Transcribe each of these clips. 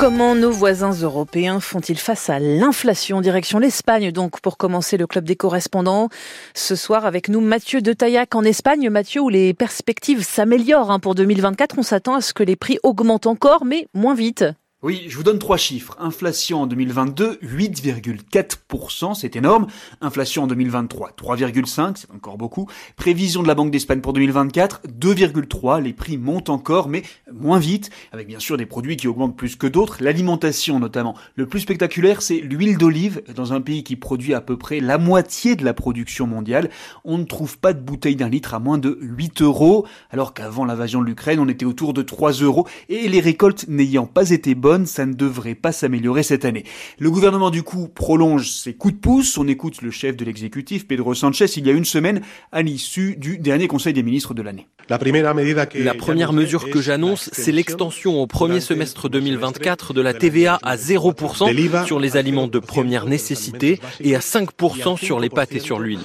Comment nos voisins européens font-ils face à l'inflation? Direction l'Espagne, donc, pour commencer le club des correspondants. Ce soir, avec nous, Mathieu de Taillac en Espagne. Mathieu, où les perspectives s'améliorent hein, pour 2024, on s'attend à ce que les prix augmentent encore, mais moins vite. Oui, je vous donne trois chiffres. Inflation en 2022, 8,4%, c'est énorme. Inflation en 2023, 3,5%, c'est encore beaucoup. Prévision de la Banque d'Espagne pour 2024, 2,3%. Les prix montent encore, mais moins vite, avec bien sûr des produits qui augmentent plus que d'autres. L'alimentation notamment. Le plus spectaculaire, c'est l'huile d'olive. Dans un pays qui produit à peu près la moitié de la production mondiale, on ne trouve pas de bouteille d'un litre à moins de 8 euros, alors qu'avant l'invasion de l'Ukraine, on était autour de 3 euros. Et les récoltes n'ayant pas été bonnes, ça ne devrait pas s'améliorer cette année. Le gouvernement du coup prolonge ses coups de pouce, on écoute le chef de l'exécutif, Pedro Sanchez, il y a une semaine, à l'issue du dernier Conseil des ministres de l'année. La première mesure que j'annonce, c'est l'extension au premier semestre 2024 de la TVA à 0% sur les aliments de première nécessité et à 5% sur les pâtes et sur l'huile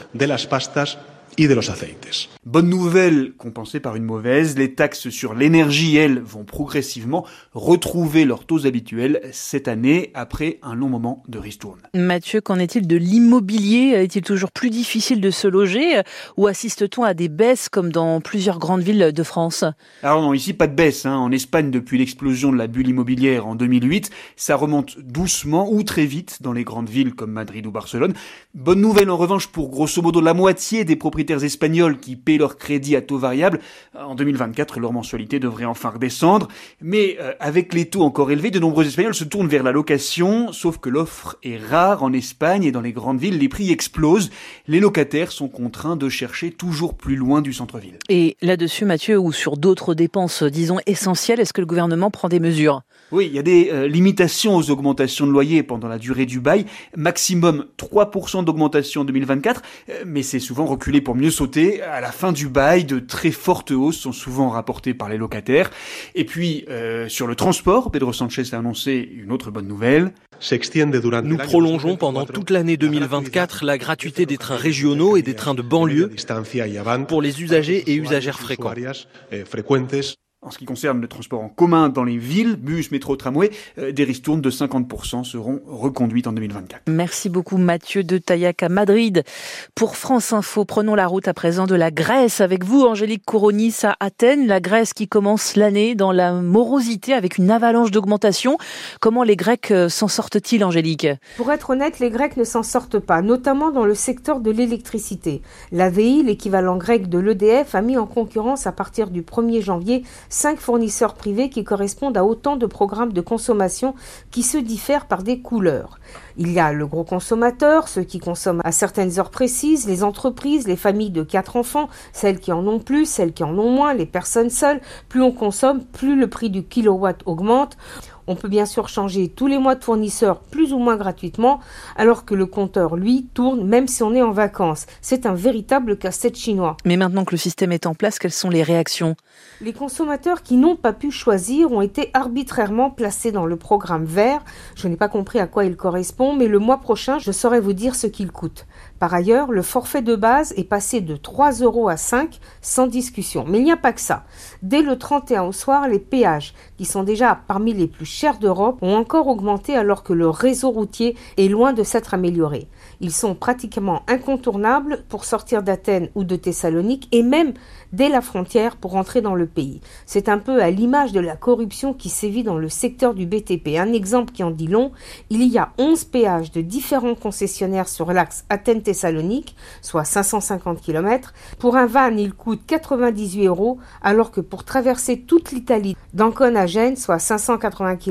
de los aceites. Bonne nouvelle compensée par une mauvaise, les taxes sur l'énergie, elles, vont progressivement retrouver leurs taux habituels cette année après un long moment de ristourne. Mathieu, qu'en est-il de l'immobilier? Est-il toujours plus difficile de se loger? Ou assiste-t-on à des baisses comme dans plusieurs grandes villes de France? Alors non, ici pas de baisse. Hein. En Espagne, depuis l'explosion de la bulle immobilière en 2008, ça remonte doucement ou très vite dans les grandes villes comme Madrid ou Barcelone. Bonne nouvelle en revanche pour grosso modo la moitié des propriétaires espagnols qui paient leur crédit à taux variable, en 2024, leur mensualité devrait enfin redescendre. Mais euh, avec les taux encore élevés, de nombreux Espagnols se tournent vers la location, sauf que l'offre est rare en Espagne et dans les grandes villes, les prix explosent. Les locataires sont contraints de chercher toujours plus loin du centre-ville. Et là-dessus, Mathieu, ou sur d'autres dépenses, disons, essentielles, est-ce que le gouvernement prend des mesures? Oui, il y a des euh, limitations aux augmentations de loyer pendant la durée du bail. Maximum 3% d'augmentation en 2024, euh, mais c'est souvent reculé pour mieux sauter. À la fin du bail, de très fortes hausses sont souvent rapportées par les locataires. Et puis, euh, sur le transport, Pedro Sanchez a annoncé une autre bonne nouvelle. Nous prolongeons pendant toute l'année 2024 la gratuité des trains régionaux et des trains de banlieue pour les usagers et usagères fréquents. En ce qui concerne le transport en commun dans les villes, bus, métro, tramway, euh, des ristournes de 50% seront reconduites en 2024. Merci beaucoup Mathieu de Taillac à Madrid. Pour France Info, prenons la route à présent de la Grèce avec vous, Angélique Kouronis à Athènes. La Grèce qui commence l'année dans la morosité avec une avalanche d'augmentation. Comment les Grecs euh, s'en sortent-ils, Angélique? Pour être honnête, les Grecs ne s'en sortent pas, notamment dans le secteur de l'électricité. L'AVI, l'équivalent grec de l'EDF, a mis en concurrence à partir du 1er janvier cinq fournisseurs privés qui correspondent à autant de programmes de consommation qui se diffèrent par des couleurs. Il y a le gros consommateur, ceux qui consomment à certaines heures précises, les entreprises, les familles de quatre enfants, celles qui en ont plus, celles qui en ont moins, les personnes seules. Plus on consomme, plus le prix du kilowatt augmente. On peut bien sûr changer tous les mois de fournisseur plus ou moins gratuitement, alors que le compteur, lui, tourne même si on est en vacances. C'est un véritable casse-tête chinois. Mais maintenant que le système est en place, quelles sont les réactions? Les consommateurs qui n'ont pas pu choisir ont été arbitrairement placés dans le programme vert. Je n'ai pas compris à quoi il correspond, mais le mois prochain, je saurai vous dire ce qu'il coûte. Par ailleurs, le forfait de base est passé de 3 euros à 5 sans discussion. Mais il n'y a pas que ça. Dès le 31 au soir, les péages, qui sont déjà parmi les plus chers d'Europe, ont encore augmenté alors que le réseau routier est loin de s'être amélioré. Ils sont pratiquement incontournables pour sortir d'Athènes ou de Thessalonique et même dès la frontière pour entrer dans le pays. C'est un peu à l'image de la corruption qui sévit dans le secteur du BTP. Un exemple qui en dit long, il y a 11 péages de différents concessionnaires sur l'axe Athènes-Thessalonique, soit 550 km. Pour un van, il coûte 98 euros, alors que pour traverser toute l'Italie d'Ancône à Gênes, soit 580 km,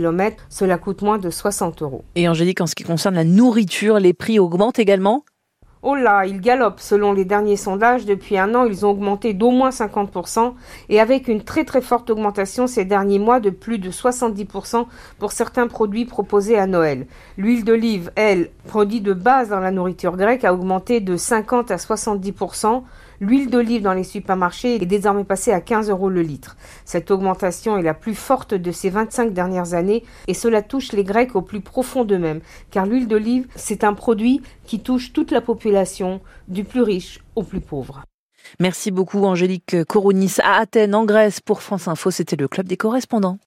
cela coûte moins de 60 euros. Et Angélique, en ce qui concerne la nourriture, les prix augmentent également? Oh là, ils galopent. Selon les derniers sondages, depuis un an, ils ont augmenté d'au moins 50% et avec une très très forte augmentation ces derniers mois de plus de 70% pour certains produits proposés à Noël. L'huile d'olive, elle, produit de base dans la nourriture grecque, a augmenté de 50 à 70%. L'huile d'olive dans les supermarchés est désormais passée à 15 euros le litre. Cette augmentation est la plus forte de ces 25 dernières années et cela touche les Grecs au plus profond d'eux-mêmes, car l'huile d'olive, c'est un produit qui touche toute la population, du plus riche au plus pauvre. Merci beaucoup Angélique Kourounis à Athènes en Grèce pour France Info, c'était le club des correspondants.